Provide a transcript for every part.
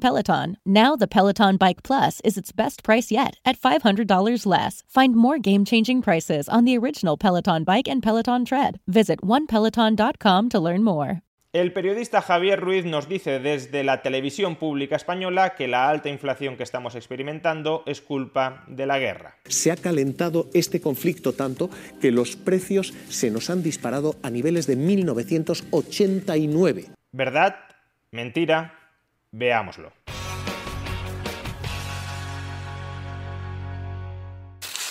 Peloton. Now the Peloton Bike Plus is its best price yet at $500 less. Find more game-changing prices on the original Peloton Bike and Peloton Tread. Visit onepeloton.com to learn more. El periodista Javier Ruiz nos dice desde la televisión pública española que la alta inflación que estamos experimentando es culpa de la guerra. Se ha calentado este conflicto tanto que los precios se nos han disparado a niveles de 1989. ¿Verdad? Mentira. Veámoslo.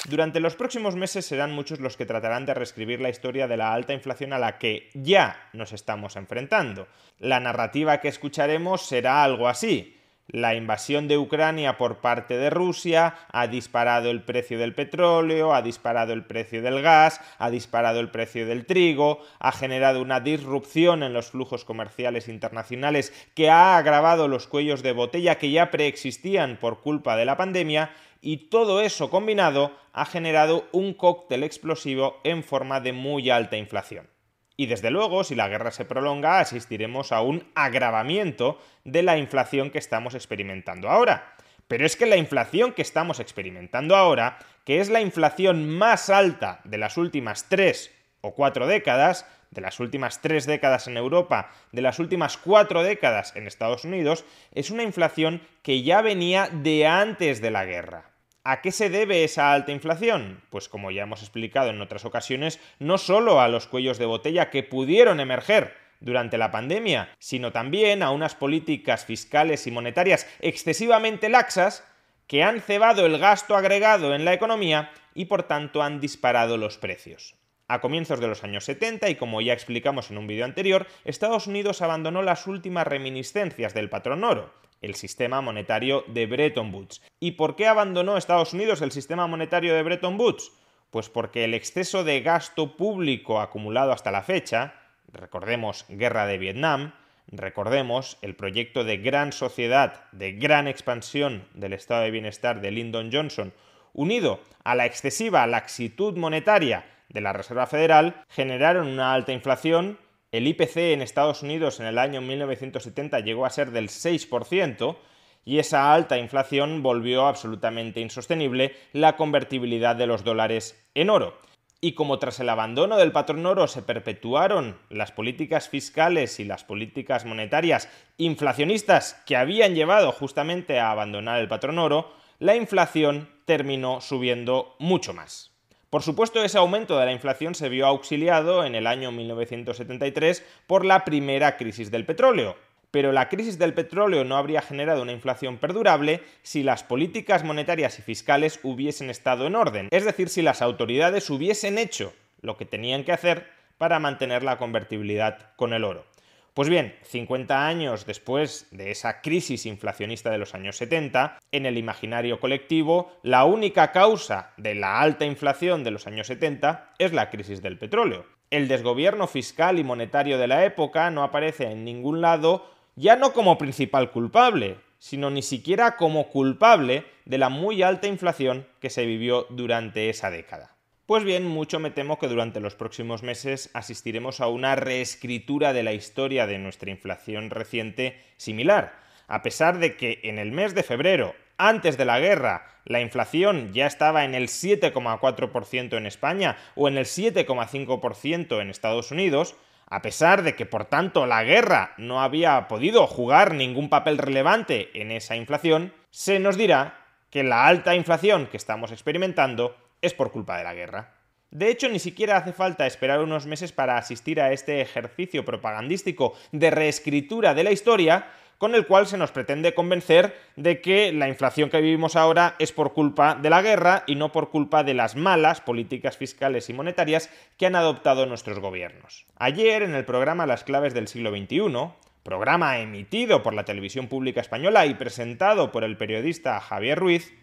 Durante los próximos meses serán muchos los que tratarán de reescribir la historia de la alta inflación a la que ya nos estamos enfrentando. La narrativa que escucharemos será algo así. La invasión de Ucrania por parte de Rusia ha disparado el precio del petróleo, ha disparado el precio del gas, ha disparado el precio del trigo, ha generado una disrupción en los flujos comerciales internacionales que ha agravado los cuellos de botella que ya preexistían por culpa de la pandemia y todo eso combinado ha generado un cóctel explosivo en forma de muy alta inflación. Y desde luego, si la guerra se prolonga, asistiremos a un agravamiento de la inflación que estamos experimentando ahora. Pero es que la inflación que estamos experimentando ahora, que es la inflación más alta de las últimas tres o cuatro décadas, de las últimas tres décadas en Europa, de las últimas cuatro décadas en Estados Unidos, es una inflación que ya venía de antes de la guerra. ¿A qué se debe esa alta inflación? Pues como ya hemos explicado en otras ocasiones, no solo a los cuellos de botella que pudieron emerger durante la pandemia, sino también a unas políticas fiscales y monetarias excesivamente laxas que han cebado el gasto agregado en la economía y por tanto han disparado los precios. A comienzos de los años 70, y como ya explicamos en un vídeo anterior, Estados Unidos abandonó las últimas reminiscencias del patrón oro, el sistema monetario de Bretton Woods. ¿Y por qué abandonó Estados Unidos el sistema monetario de Bretton Woods? Pues porque el exceso de gasto público acumulado hasta la fecha, recordemos guerra de Vietnam, recordemos el proyecto de gran sociedad, de gran expansión del estado de bienestar de Lyndon Johnson, unido a la excesiva laxitud monetaria de la Reserva Federal, generaron una alta inflación el IPC en Estados Unidos en el año 1970 llegó a ser del 6% y esa alta inflación volvió absolutamente insostenible la convertibilidad de los dólares en oro. Y como tras el abandono del patrón oro se perpetuaron las políticas fiscales y las políticas monetarias inflacionistas que habían llevado justamente a abandonar el patrón oro, la inflación terminó subiendo mucho más. Por supuesto, ese aumento de la inflación se vio auxiliado en el año 1973 por la primera crisis del petróleo. Pero la crisis del petróleo no habría generado una inflación perdurable si las políticas monetarias y fiscales hubiesen estado en orden, es decir, si las autoridades hubiesen hecho lo que tenían que hacer para mantener la convertibilidad con el oro. Pues bien, 50 años después de esa crisis inflacionista de los años 70, en el imaginario colectivo, la única causa de la alta inflación de los años 70 es la crisis del petróleo. El desgobierno fiscal y monetario de la época no aparece en ningún lado ya no como principal culpable, sino ni siquiera como culpable de la muy alta inflación que se vivió durante esa década. Pues bien, mucho me temo que durante los próximos meses asistiremos a una reescritura de la historia de nuestra inflación reciente similar, a pesar de que en el mes de febrero, antes de la guerra, la inflación ya estaba en el 7,4% en España o en el 7,5% en Estados Unidos, a pesar de que por tanto la guerra no había podido jugar ningún papel relevante en esa inflación, se nos dirá que la alta inflación que estamos experimentando es por culpa de la guerra. De hecho, ni siquiera hace falta esperar unos meses para asistir a este ejercicio propagandístico de reescritura de la historia, con el cual se nos pretende convencer de que la inflación que vivimos ahora es por culpa de la guerra y no por culpa de las malas políticas fiscales y monetarias que han adoptado nuestros gobiernos. Ayer, en el programa Las claves del siglo XXI, programa emitido por la televisión pública española y presentado por el periodista Javier Ruiz,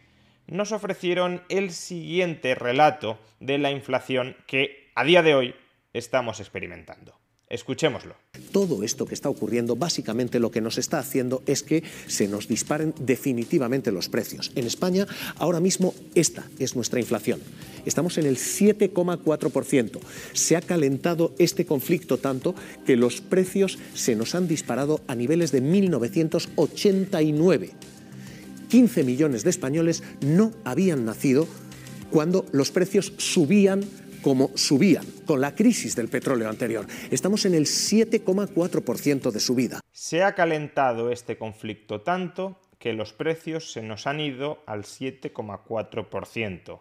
nos ofrecieron el siguiente relato de la inflación que a día de hoy estamos experimentando. Escuchémoslo. Todo esto que está ocurriendo, básicamente lo que nos está haciendo es que se nos disparen definitivamente los precios. En España, ahora mismo, esta es nuestra inflación. Estamos en el 7,4%. Se ha calentado este conflicto tanto que los precios se nos han disparado a niveles de 1989. 15 millones de españoles no habían nacido cuando los precios subían como subían con la crisis del petróleo anterior. Estamos en el 7,4% de subida. Se ha calentado este conflicto tanto que los precios se nos han ido al 7,4%.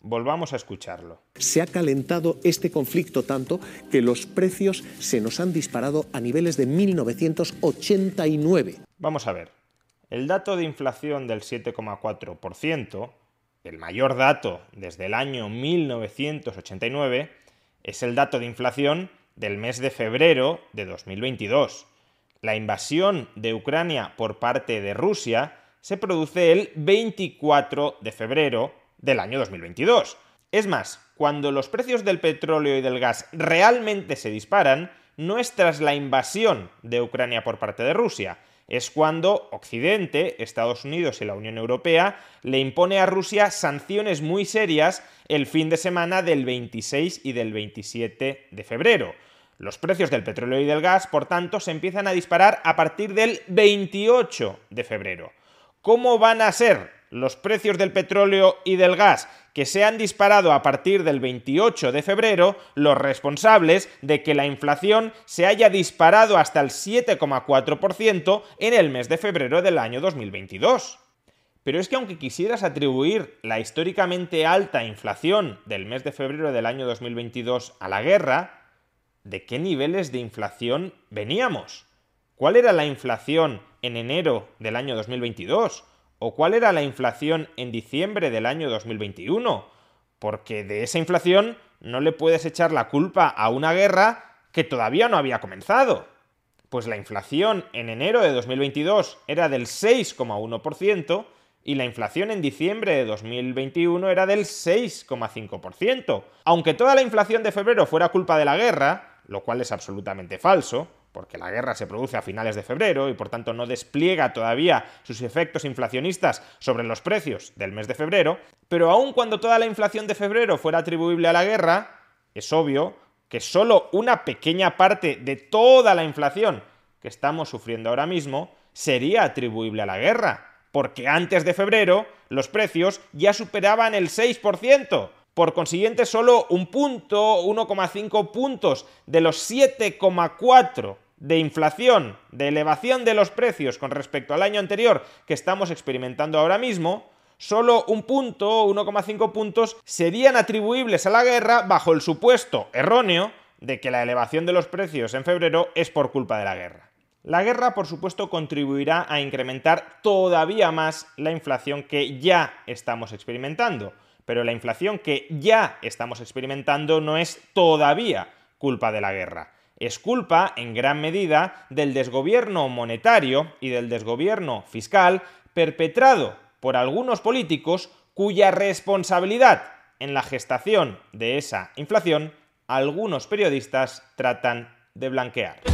Volvamos a escucharlo. Se ha calentado este conflicto tanto que los precios se nos han disparado a niveles de 1989. Vamos a ver. El dato de inflación del 7,4%, el mayor dato desde el año 1989, es el dato de inflación del mes de febrero de 2022. La invasión de Ucrania por parte de Rusia se produce el 24 de febrero del año 2022. Es más, cuando los precios del petróleo y del gas realmente se disparan, no es tras la invasión de Ucrania por parte de Rusia, es cuando Occidente, Estados Unidos y la Unión Europea le impone a Rusia sanciones muy serias el fin de semana del 26 y del 27 de febrero. Los precios del petróleo y del gas, por tanto, se empiezan a disparar a partir del 28 de febrero. ¿Cómo van a ser los precios del petróleo y del gas que se han disparado a partir del 28 de febrero los responsables de que la inflación se haya disparado hasta el 7,4% en el mes de febrero del año 2022. Pero es que aunque quisieras atribuir la históricamente alta inflación del mes de febrero del año 2022 a la guerra, ¿de qué niveles de inflación veníamos? ¿Cuál era la inflación en enero del año 2022? ¿O cuál era la inflación en diciembre del año 2021? Porque de esa inflación no le puedes echar la culpa a una guerra que todavía no había comenzado. Pues la inflación en enero de 2022 era del 6,1% y la inflación en diciembre de 2021 era del 6,5%. Aunque toda la inflación de febrero fuera culpa de la guerra, lo cual es absolutamente falso, porque la guerra se produce a finales de febrero y por tanto no despliega todavía sus efectos inflacionistas sobre los precios del mes de febrero, pero aun cuando toda la inflación de febrero fuera atribuible a la guerra, es obvio que solo una pequeña parte de toda la inflación que estamos sufriendo ahora mismo sería atribuible a la guerra, porque antes de febrero los precios ya superaban el 6%. Por consiguiente, solo un punto, 1,5 puntos de los 7,4 de inflación, de elevación de los precios con respecto al año anterior que estamos experimentando ahora mismo, solo un punto, 1,5 puntos, serían atribuibles a la guerra bajo el supuesto erróneo de que la elevación de los precios en febrero es por culpa de la guerra. La guerra, por supuesto, contribuirá a incrementar todavía más la inflación que ya estamos experimentando, pero la inflación que ya estamos experimentando no es todavía culpa de la guerra. Es culpa, en gran medida, del desgobierno monetario y del desgobierno fiscal perpetrado por algunos políticos cuya responsabilidad en la gestación de esa inflación algunos periodistas tratan de blanquear.